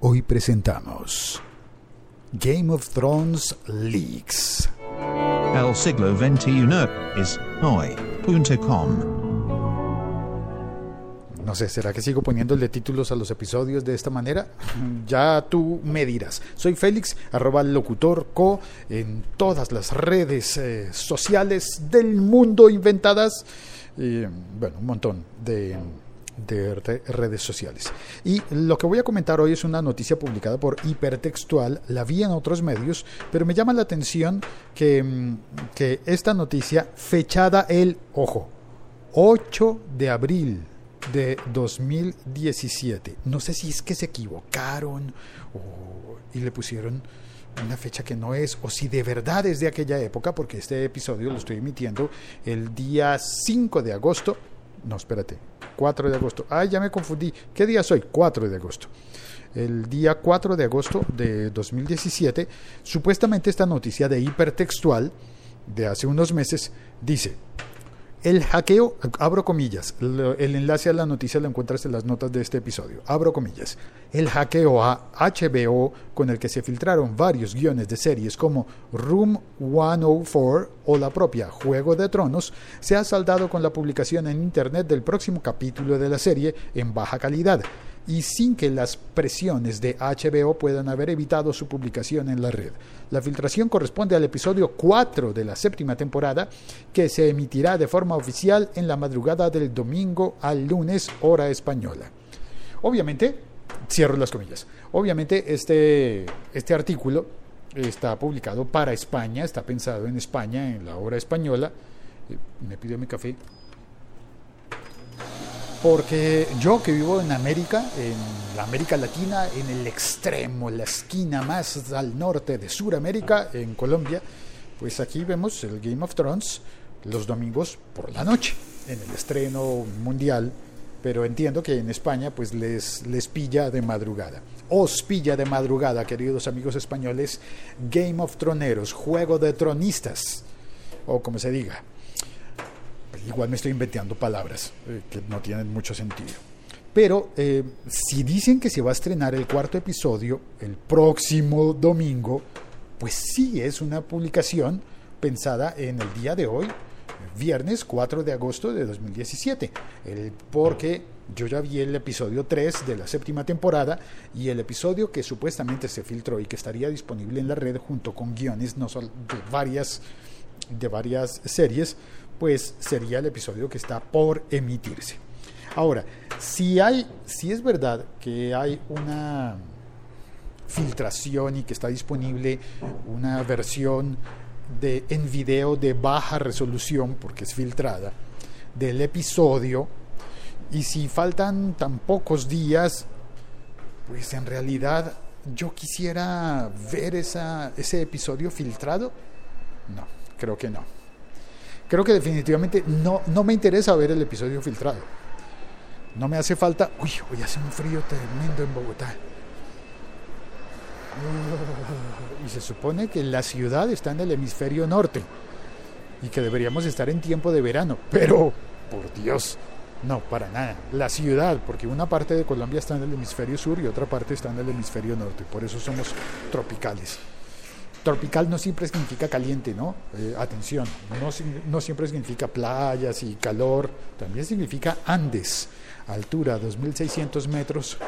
Hoy presentamos Game of Thrones Leaks. El siglo XXI es hoy.com. No sé, ¿será que sigo poniéndole títulos a los episodios de esta manera? Ya tú me dirás. Soy Félix, arroba locutorco, en todas las redes eh, sociales del mundo inventadas. Y, bueno, un montón de, de re- redes sociales. Y lo que voy a comentar hoy es una noticia publicada por Hipertextual. La vi en otros medios, pero me llama la atención que, mm, que esta noticia, fechada el, ojo, 8 de abril de 2017. No sé si es que se equivocaron y le pusieron una fecha que no es, o si de verdad es de aquella época, porque este episodio lo estoy emitiendo el día 5 de agosto. No, espérate, 4 de agosto. Ay, ya me confundí. ¿Qué día soy? 4 de agosto. El día 4 de agosto de 2017, supuestamente esta noticia de hipertextual de hace unos meses dice, el hackeo, abro comillas, el enlace a la noticia lo encuentras en las notas de este episodio, abro comillas, el hackeo a HBO con el que se filtraron varios guiones de series como Room 104 o la propia Juego de Tronos, se ha saldado con la publicación en Internet del próximo capítulo de la serie en baja calidad y sin que las presiones de HBO puedan haber evitado su publicación en la red. La filtración corresponde al episodio 4 de la séptima temporada, que se emitirá de forma oficial en la madrugada del domingo al lunes, hora española. Obviamente, cierro las comillas, obviamente este, este artículo está publicado para España, está pensado en España, en la hora española. Eh, Me pidió mi café porque yo que vivo en América, en la América Latina, en el extremo, la esquina más al norte de Sudamérica, en Colombia, pues aquí vemos el Game of Thrones los domingos por la noche, en el estreno mundial, pero entiendo que en España pues les, les pilla de madrugada. Os pilla de madrugada, queridos amigos españoles, Game of Troneros, Juego de Tronistas, o como se diga. Igual me estoy inventando palabras eh, que no tienen mucho sentido. Pero eh, si dicen que se va a estrenar el cuarto episodio el próximo domingo, pues sí es una publicación pensada en el día de hoy, viernes 4 de agosto de 2017. El, porque yo ya vi el episodio 3 de la séptima temporada y el episodio que supuestamente se filtró y que estaría disponible en la red junto con guiones no de varias de varias series, pues sería el episodio que está por emitirse. Ahora, si hay, si es verdad que hay una filtración y que está disponible una versión de en video de baja resolución, porque es filtrada, del episodio, y si faltan tan pocos días, pues en realidad yo quisiera ver esa, ese episodio filtrado. No, creo que no. Creo que definitivamente no, no me interesa ver el episodio filtrado. No me hace falta. Uy, hoy hace un frío tremendo en Bogotá. Y se supone que la ciudad está en el hemisferio norte y que deberíamos estar en tiempo de verano. Pero, por Dios, no, para nada. La ciudad, porque una parte de Colombia está en el hemisferio sur y otra parte está en el hemisferio norte. Por eso somos tropicales. Tropical no siempre significa caliente, ¿no? Eh, atención, no, siempre significa playas y calor, también significa Andes, altura 2.600 metros,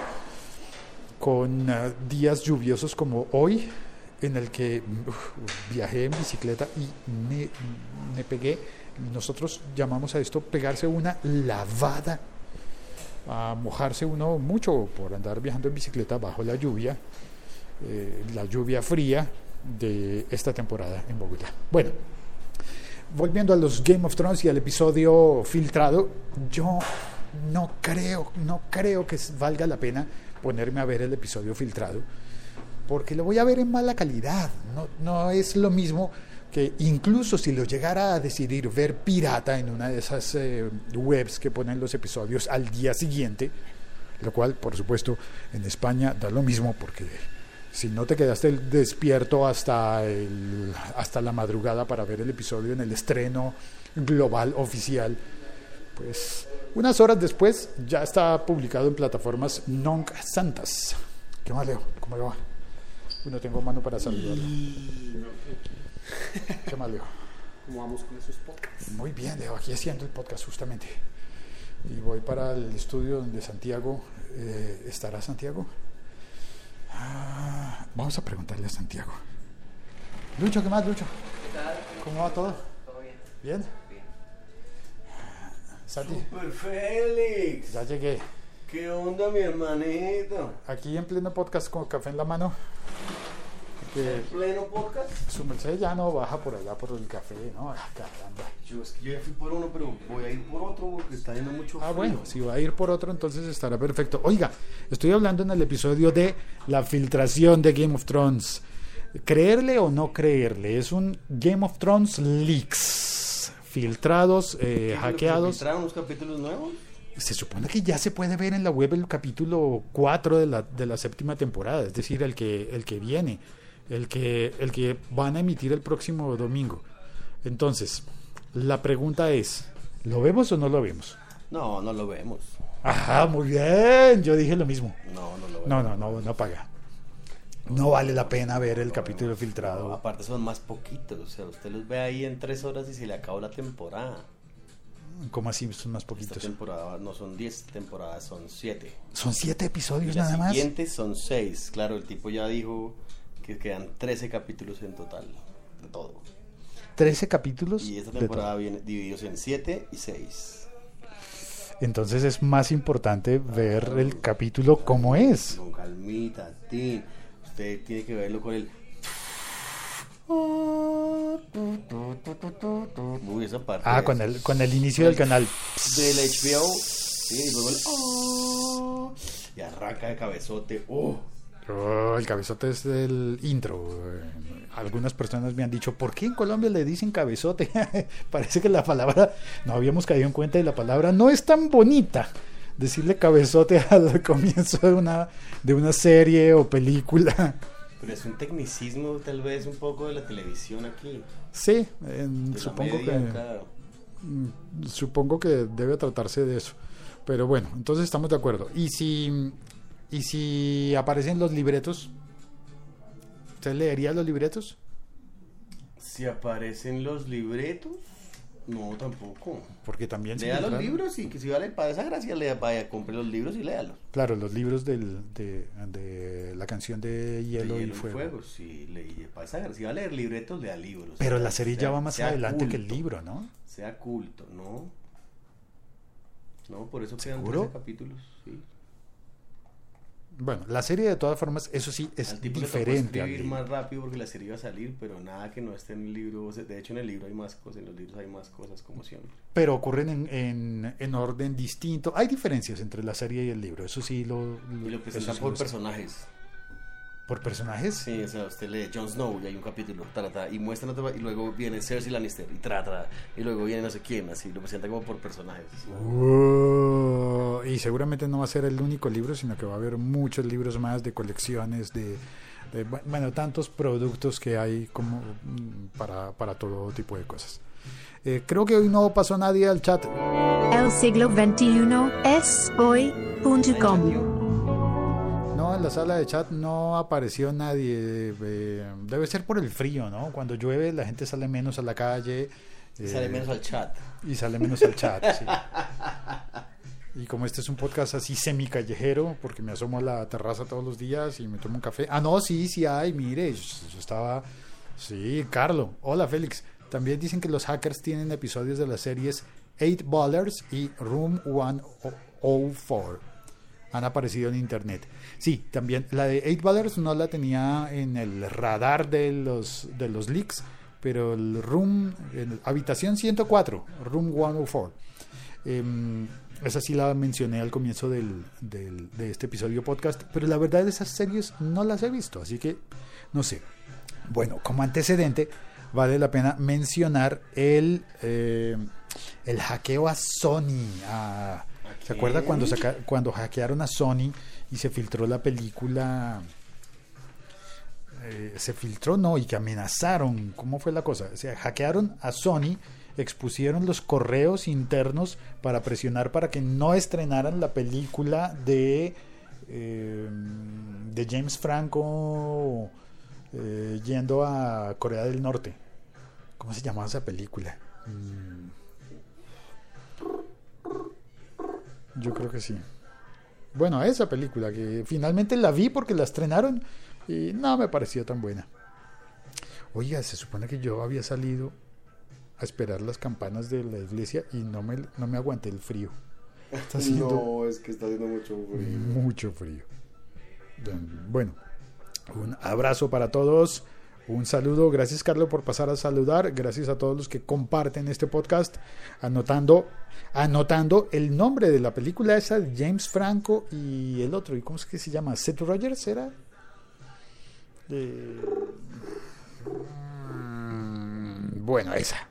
con eh, días lluviosos como hoy, en el que viajé en bicicleta y me, me pegué, nosotros llamamos a esto pegarse una lavada, a mojarse uno mucho por andar viajando en bicicleta bajo la lluvia, eh, la lluvia fría de esta temporada en Bogotá. Bueno, volviendo a los Game of Thrones y al episodio filtrado, yo no creo, no creo que valga la pena ponerme a ver el episodio filtrado, porque lo voy a ver en mala calidad. No, no es lo mismo que incluso si lo llegara a decidir ver pirata en una de esas eh, webs que ponen los episodios al día siguiente, lo cual, por supuesto, en España da lo mismo porque si no te quedaste despierto hasta, el, hasta la madrugada para ver el episodio en el estreno global oficial, pues unas horas después ya está publicado en plataformas non santas. ¿Qué más, Leo? ¿Cómo le va? No tengo mano para saludarlo. ¿Qué más, Leo? ¿Cómo vamos con esos podcasts? Muy bien, Leo, aquí haciendo el podcast justamente. Y voy para el estudio donde Santiago eh, estará Santiago. Ah, vamos a preguntarle a Santiago. Lucho, ¿qué más, Lucho? ¿Qué tal? ¿Cómo va todo? ¿Todo bien? ¿Bien? Bien. Santi, Super Félix, ya llegué. ¿qué onda mi hermanito? Aquí en pleno podcast con café en la mano. Porque ¿En pleno podcast? su merced ya no baja por allá por el café, ¿no? Ah, caramba. Yo, es que yo ya fui por uno, pero voy a ir por otro porque está yendo mucho Ah, frío. bueno, si va a ir por otro, entonces estará perfecto. Oiga, estoy hablando en el episodio de la filtración de Game of Thrones. Creerle o no creerle, es un Game of Thrones leaks. Filtrados, eh, ¿Qué fue lo que hackeados. filtraron unos capítulos nuevos? Se supone que ya se puede ver en la web el capítulo 4 de la, de la séptima temporada, es decir, el que, el que viene, el que, el que van a emitir el próximo domingo. Entonces, la pregunta es, ¿lo vemos o no lo vemos? No, no lo vemos. Ajá, muy bien, yo dije lo mismo. No, no lo vemos. No, no, no, no paga. No vale la pena ver el capítulo No, filtrado. aparte son más poquitos, o sea, usted los ve ahí en tres horas y se le acabó la temporada. ¿Cómo así? Son más Esta poquitos. temporada no son 10 temporadas, son 7. Son siete episodios nada más. siguientes son 6. Claro, el tipo ya dijo que quedan 13 capítulos en total de todo. 13 capítulos. Y esta temporada viene divididos en 7 y 6. todo. Entonces es más importante ver el capítulo como es. Con calmita, Tin. Usted tiene que verlo con el. Uy, esa parte. Ah, con el, con el inicio del canal. Del HBO. Sí, y luego el. oh, y arranca de cabezote. Oh. Oh, el cabezote es del intro. Algunas personas me han dicho, ¿por qué en Colombia le dicen cabezote? Parece que la palabra, no habíamos caído en cuenta y la palabra no es tan bonita. Decirle cabezote al comienzo de una, de una serie o película. Pero es un tecnicismo, tal vez, un poco de la televisión aquí. Sí, eh, de supongo media que... Mm, Supongo que debe tratarse de eso. Pero bueno, entonces estamos de acuerdo. Y si, y si aparecen los libretos, ¿usted leería los libretos? Si aparecen los libretos, no, tampoco. Porque también se Lea los libros y que si vale para esa gracia, lea, vaya, compre los libros y léalos. Claro, los libros del, de, de la canción de Hielo, De y Fuego. sí, para esa gracia. Si va a leer libretos, lea libros. Pero la serie ya va más adelante que el libro, ¿no? Sea culto, ¿no? No, por eso quedan ¿Seguro? 13 capítulos, sí. Bueno, la serie de todas formas, eso sí, es Al tipo le diferente al escribir más rápido porque la serie iba a salir, pero nada que no esté en el libro. De hecho, en el libro hay más cosas, en los libros hay más cosas, como siempre. Pero ocurren en, en, en orden distinto. Hay diferencias entre la serie y el libro, eso sí lo... Y lo presentan por lo personajes. ¿Por personajes? Sí, o sea, usted lee Jon Snow y hay un capítulo, ta, ta, y muestran y luego viene Cersei Lannister y tra, tra, y luego viene no sé quién, así, lo presentan como por personajes. Uh, y seguramente no va a ser el único libro, sino que va a haber muchos libros más de colecciones, de, de, bueno, tantos productos que hay como mm, para, para todo tipo de cosas. Eh, creo que hoy no pasó nadie al chat. El siglo XXI es hoy.com. En la sala de chat no apareció nadie. eh, debe ser por el frío, ¿no? Cuando llueve la gente sale menos a la calle. Y eh, sale menos al chat. Y sale menos al chat, sí. Y como este es un podcast así semi callejero, porque me asomo a la terraza todos los días y me tomo un café. Ah, no, sí, sí hay, mire, yo, yo estaba... Sí, Carlo. Hola, Félix. También dicen que los hackers tienen episodios de las series 8 Ballers y Room 104. Han aparecido en internet. Sí, también la de 8 Ballers no la tenía en el radar de los, de los leaks, pero el Room, el Habitación 104, Room 104. em, esa sí la mencioné al comienzo del, del- de este episodio podcast, pero la verdad esas series no las he visto, así que no sé. Bueno, como antecedente, vale la pena mencionar el, eh, el hackeo a Sony. a- ¿Se acuerda cuando, saca- cuando hackearon a Sony y se filtró la película? eh, se filtró, no, y que amenazaron. ¿Cómo fue la cosa? O sea, hackearon a Sony, expusieron los correos internos para presionar para que no estrenaran la película de, eh, de James Franco eh, yendo a Corea del Norte. ¿Cómo se llamaba esa película? Mm. Yo creo que sí. Bueno, esa película que finalmente la vi porque la estrenaron y no me pareció tan buena. Oiga, se supone que yo había salido a esperar las campanas de la iglesia y no me, no me aguanté el frío. Está haciendo No, es que está haciendo mucho frío. mucho frío. Bueno, un abrazo para todos. Un saludo, gracias Carlos por pasar a saludar, gracias a todos los que comparten este podcast, anotando, anotando el nombre de la película esa de James Franco y el otro, ¿y cómo es que se llama? Seth Rogers era? Eh, bueno, esa.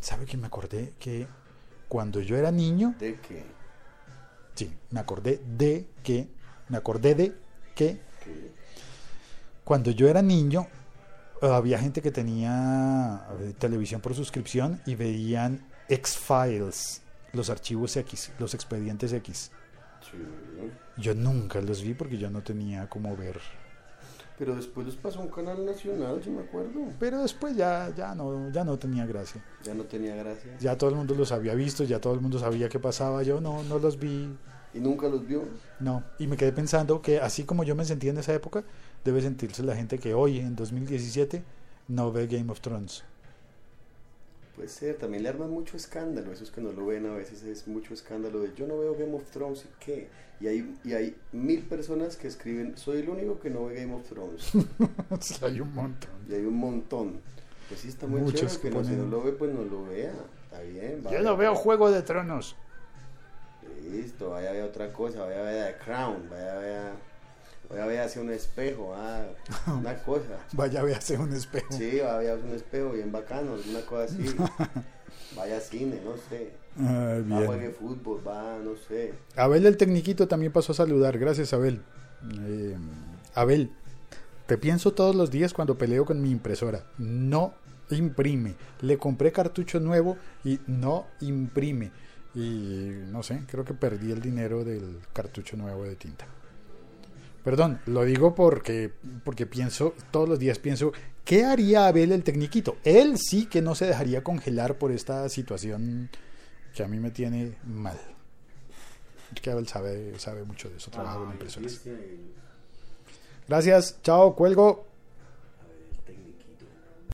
¿Sabe que me acordé que cuando yo era niño, ¿De qué? Sí, me acordé de que, me acordé de que cuando yo era niño había gente que tenía televisión por suscripción y veían X-Files, los archivos X, los expedientes X. Yo nunca los vi porque yo no tenía cómo ver. Pero después los pasó a un canal nacional, yo me acuerdo. Pero después ya, ya, no, ya no tenía gracia. Ya no tenía gracia. Ya todo el mundo los había visto, ya todo el mundo sabía qué pasaba. Yo no, no los vi, ¿Y nunca los vio? no. Y me quedé pensando que así como yo me sentía en esa época, debe sentirse la gente que hoy, en 2017, no ve Game of Thrones. Puede ser, también le arman mucho escándalo. Esos que no lo ven a veces es mucho escándalo de yo no veo Game of Thrones y qué. Y hay, y hay mil personas que escriben, soy el único que no ve Game of Thrones. Hay un montón. y hay un montón. Pues sí, está muy Muchos chévere que no, si no lo ve, pues no lo vea. Está bien. Yo vaya. no veo Juego de Tronos. Listo, vaya a ver otra cosa, vaya a ver The Crown, vaya a ver, vaya a ver hacia un espejo, ah, una cosa. Vaya, véase un espejo. Sí, vaya a ver un espejo bien bacano, una cosa así. Vaya a cine, no sé. Ah, Va juegue bien. fútbol, va, no sé. Abel el Tecniquito también pasó a saludar. Gracias, Abel. Eh, Abel, te pienso todos los días cuando peleo con mi impresora. No imprime. Le compré cartucho nuevo y no imprime. Y no sé, creo que perdí el dinero del cartucho nuevo de tinta. Perdón, lo digo porque, porque pienso, todos los días pienso, ¿qué haría Abel el Tecniquito? Él sí que no se dejaría congelar por esta situación que a mí me tiene mal. Es que Abel sabe, sabe mucho de eso, trabaja con Ay, impresoras. Gracias, chao, cuelgo.